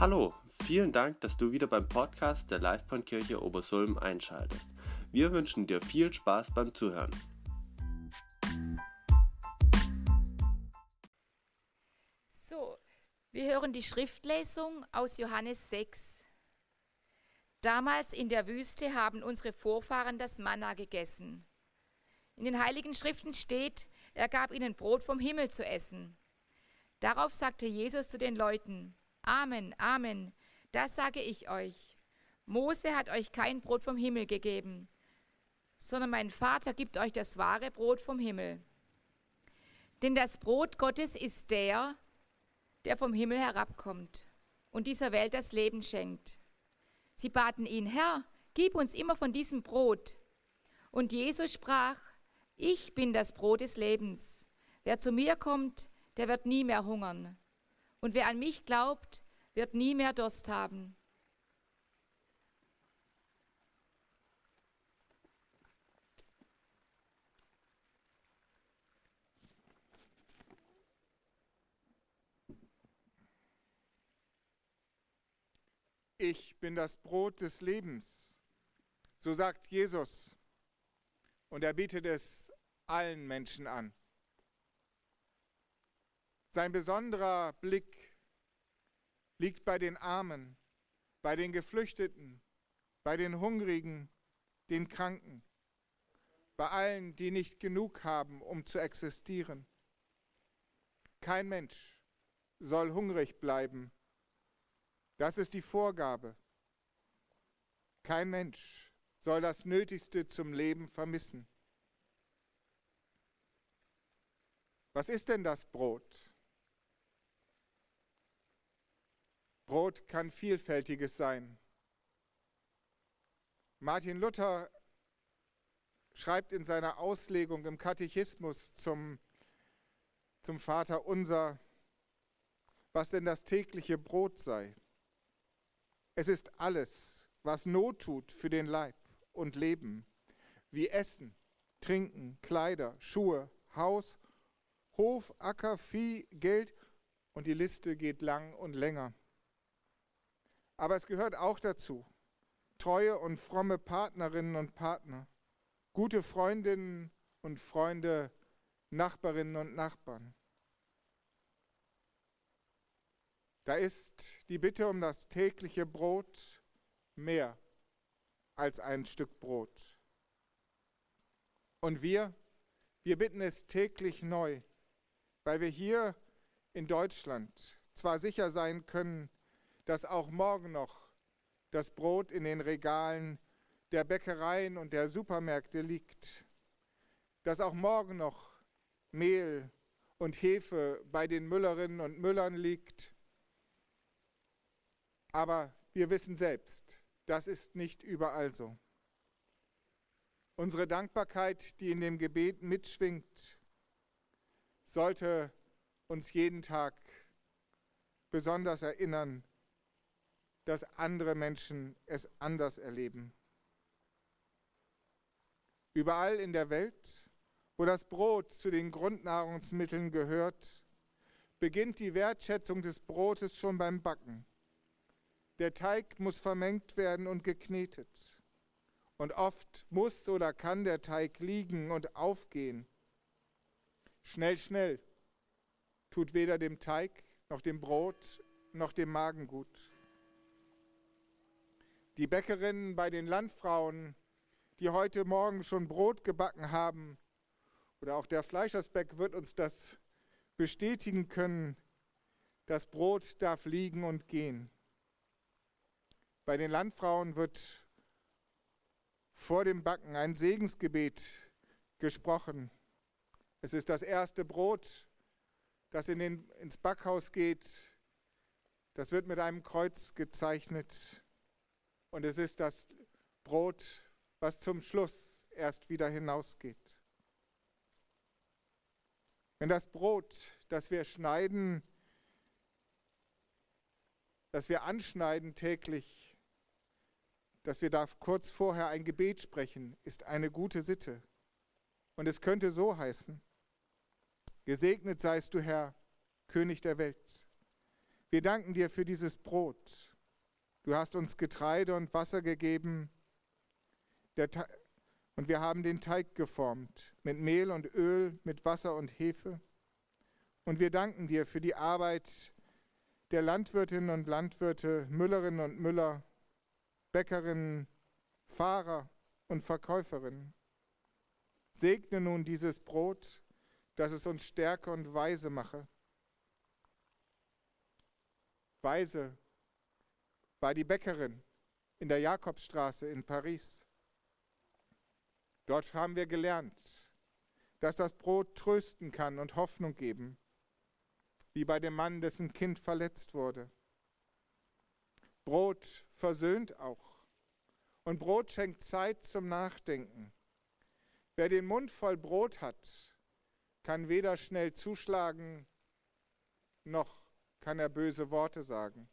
Hallo, vielen Dank, dass du wieder beim Podcast der Livebahnkirche Obersulm einschaltest. Wir wünschen dir viel Spaß beim Zuhören. So, wir hören die Schriftlesung aus Johannes 6. Damals in der Wüste haben unsere Vorfahren das Manna gegessen. In den heiligen Schriften steht, er gab ihnen Brot vom Himmel zu essen. Darauf sagte Jesus zu den Leuten, Amen, Amen, das sage ich euch. Mose hat euch kein Brot vom Himmel gegeben, sondern mein Vater gibt euch das wahre Brot vom Himmel. Denn das Brot Gottes ist der, der vom Himmel herabkommt und dieser Welt das Leben schenkt. Sie baten ihn, Herr, gib uns immer von diesem Brot. Und Jesus sprach, ich bin das Brot des Lebens. Wer zu mir kommt, der wird nie mehr hungern. Und wer an mich glaubt, wird nie mehr Durst haben. Ich bin das Brot des Lebens. So sagt Jesus. Und er bietet es allen Menschen an. Sein besonderer Blick liegt bei den Armen, bei den Geflüchteten, bei den Hungrigen, den Kranken, bei allen, die nicht genug haben, um zu existieren. Kein Mensch soll hungrig bleiben. Das ist die Vorgabe. Kein Mensch soll das Nötigste zum Leben vermissen. Was ist denn das Brot? Brot kann vielfältiges sein. Martin Luther schreibt in seiner Auslegung im Katechismus zum, zum Vater unser, was denn das tägliche Brot sei. Es ist alles, was Not tut für den Leib und Leben, wie Essen, Trinken, Kleider, Schuhe, Haus, Hof, Acker, Vieh, Geld und die Liste geht lang und länger. Aber es gehört auch dazu, treue und fromme Partnerinnen und Partner, gute Freundinnen und Freunde, Nachbarinnen und Nachbarn. Da ist die Bitte um das tägliche Brot mehr als ein Stück Brot. Und wir, wir bitten es täglich neu, weil wir hier in Deutschland zwar sicher sein können, dass auch morgen noch das Brot in den Regalen der Bäckereien und der Supermärkte liegt, dass auch morgen noch Mehl und Hefe bei den Müllerinnen und Müllern liegt. Aber wir wissen selbst, das ist nicht überall so. Unsere Dankbarkeit, die in dem Gebet mitschwingt, sollte uns jeden Tag besonders erinnern, dass andere Menschen es anders erleben. Überall in der Welt, wo das Brot zu den Grundnahrungsmitteln gehört, beginnt die Wertschätzung des Brotes schon beim Backen. Der Teig muss vermengt werden und geknetet. Und oft muss oder kann der Teig liegen und aufgehen. Schnell, schnell tut weder dem Teig noch dem Brot noch dem Magen gut die Bäckerinnen bei den Landfrauen, die heute Morgen schon Brot gebacken haben, oder auch der Fleischersbäck wird uns das bestätigen können, das Brot darf liegen und gehen. Bei den Landfrauen wird vor dem Backen ein Segensgebet gesprochen. Es ist das erste Brot, das in den, ins Backhaus geht. Das wird mit einem Kreuz gezeichnet. Und es ist das Brot, was zum Schluss erst wieder hinausgeht. Wenn das Brot, das wir schneiden, das wir anschneiden täglich, dass wir da kurz vorher ein Gebet sprechen, ist eine gute Sitte. Und es könnte so heißen, Gesegnet seist du, Herr, König der Welt, Wir danken dir für dieses Brot. Du hast uns Getreide und Wasser gegeben und wir haben den Teig geformt mit Mehl und Öl, mit Wasser und Hefe. Und wir danken dir für die Arbeit der Landwirtinnen und Landwirte, Müllerinnen und Müller, Bäckerinnen, Fahrer und Verkäuferinnen. Segne nun dieses Brot, dass es uns stärke und weise mache. Weise war die Bäckerin in der Jakobsstraße in Paris. Dort haben wir gelernt, dass das Brot trösten kann und Hoffnung geben, wie bei dem Mann, dessen Kind verletzt wurde. Brot versöhnt auch. Und Brot schenkt Zeit zum Nachdenken. Wer den Mund voll Brot hat, kann weder schnell zuschlagen, noch kann er böse Worte sagen.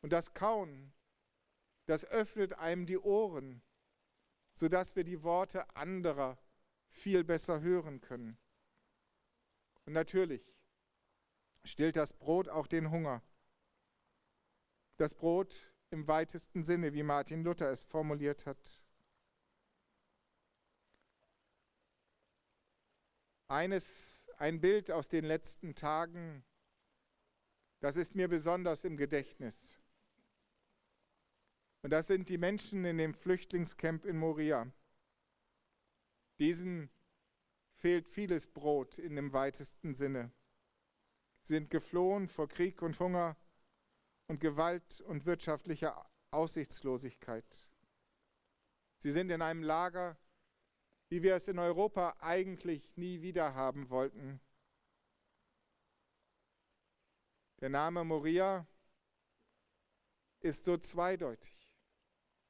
Und das Kauen, das öffnet einem die Ohren, sodass wir die Worte anderer viel besser hören können. Und natürlich stillt das Brot auch den Hunger. Das Brot im weitesten Sinne, wie Martin Luther es formuliert hat. Eines, ein Bild aus den letzten Tagen, das ist mir besonders im Gedächtnis. Und das sind die Menschen in dem Flüchtlingscamp in Moria. Diesen fehlt vieles Brot in dem weitesten Sinne. Sie sind geflohen vor Krieg und Hunger und Gewalt und wirtschaftlicher Aussichtslosigkeit. Sie sind in einem Lager, wie wir es in Europa eigentlich nie wieder haben wollten. Der Name Moria ist so zweideutig.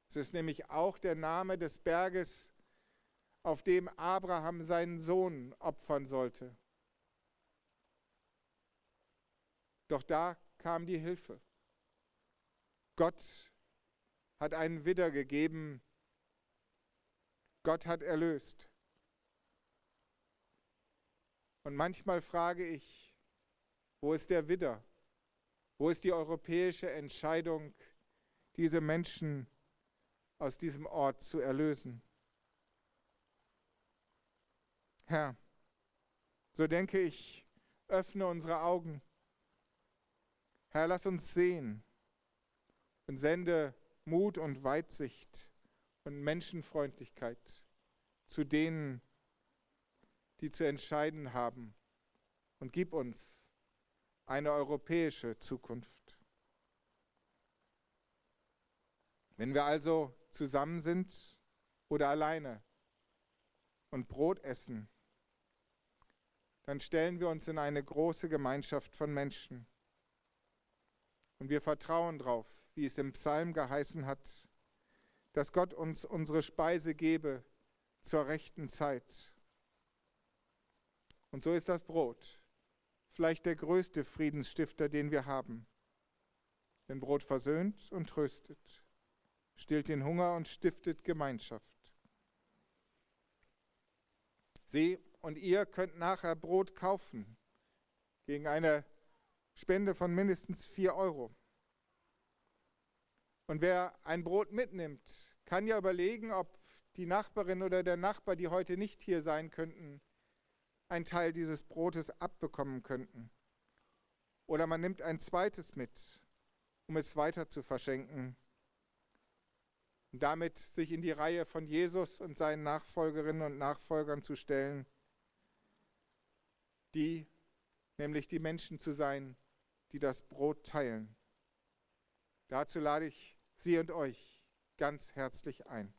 Es ist nämlich auch der Name des Berges, auf dem Abraham seinen Sohn opfern sollte. Doch da kam die Hilfe. Gott hat einen Widder gegeben. Gott hat erlöst. Und manchmal frage ich, wo ist der Widder? Wo ist die europäische Entscheidung, diese Menschen aus diesem Ort zu erlösen? Herr, so denke ich, öffne unsere Augen. Herr, lass uns sehen, und sende Mut und Weitsicht und Menschenfreundlichkeit zu denen, die zu entscheiden haben. Und gib uns eine europäische Zukunft. Wenn wir also zusammen sind oder alleine und Brot essen, dann stellen wir uns in eine große Gemeinschaft von Menschen. Und wir vertrauen darauf, wie es im Psalm geheißen hat, dass Gott uns unsere Speise gebe zur rechten Zeit. Und so ist das Brot vielleicht der größte Friedensstifter, den wir haben. Denn Brot versöhnt und tröstet, stillt den Hunger und stiftet Gemeinschaft. Sie und ihr könnt nachher Brot kaufen gegen eine Spende von mindestens 4 Euro. Und wer ein Brot mitnimmt, kann ja überlegen, ob die Nachbarin oder der Nachbar, die heute nicht hier sein könnten, einen Teil dieses Brotes abbekommen könnten. Oder man nimmt ein zweites mit, um es weiter zu verschenken und damit sich in die Reihe von Jesus und seinen Nachfolgerinnen und Nachfolgern zu stellen, die nämlich die Menschen zu sein, die das Brot teilen. Dazu lade ich Sie und euch ganz herzlich ein.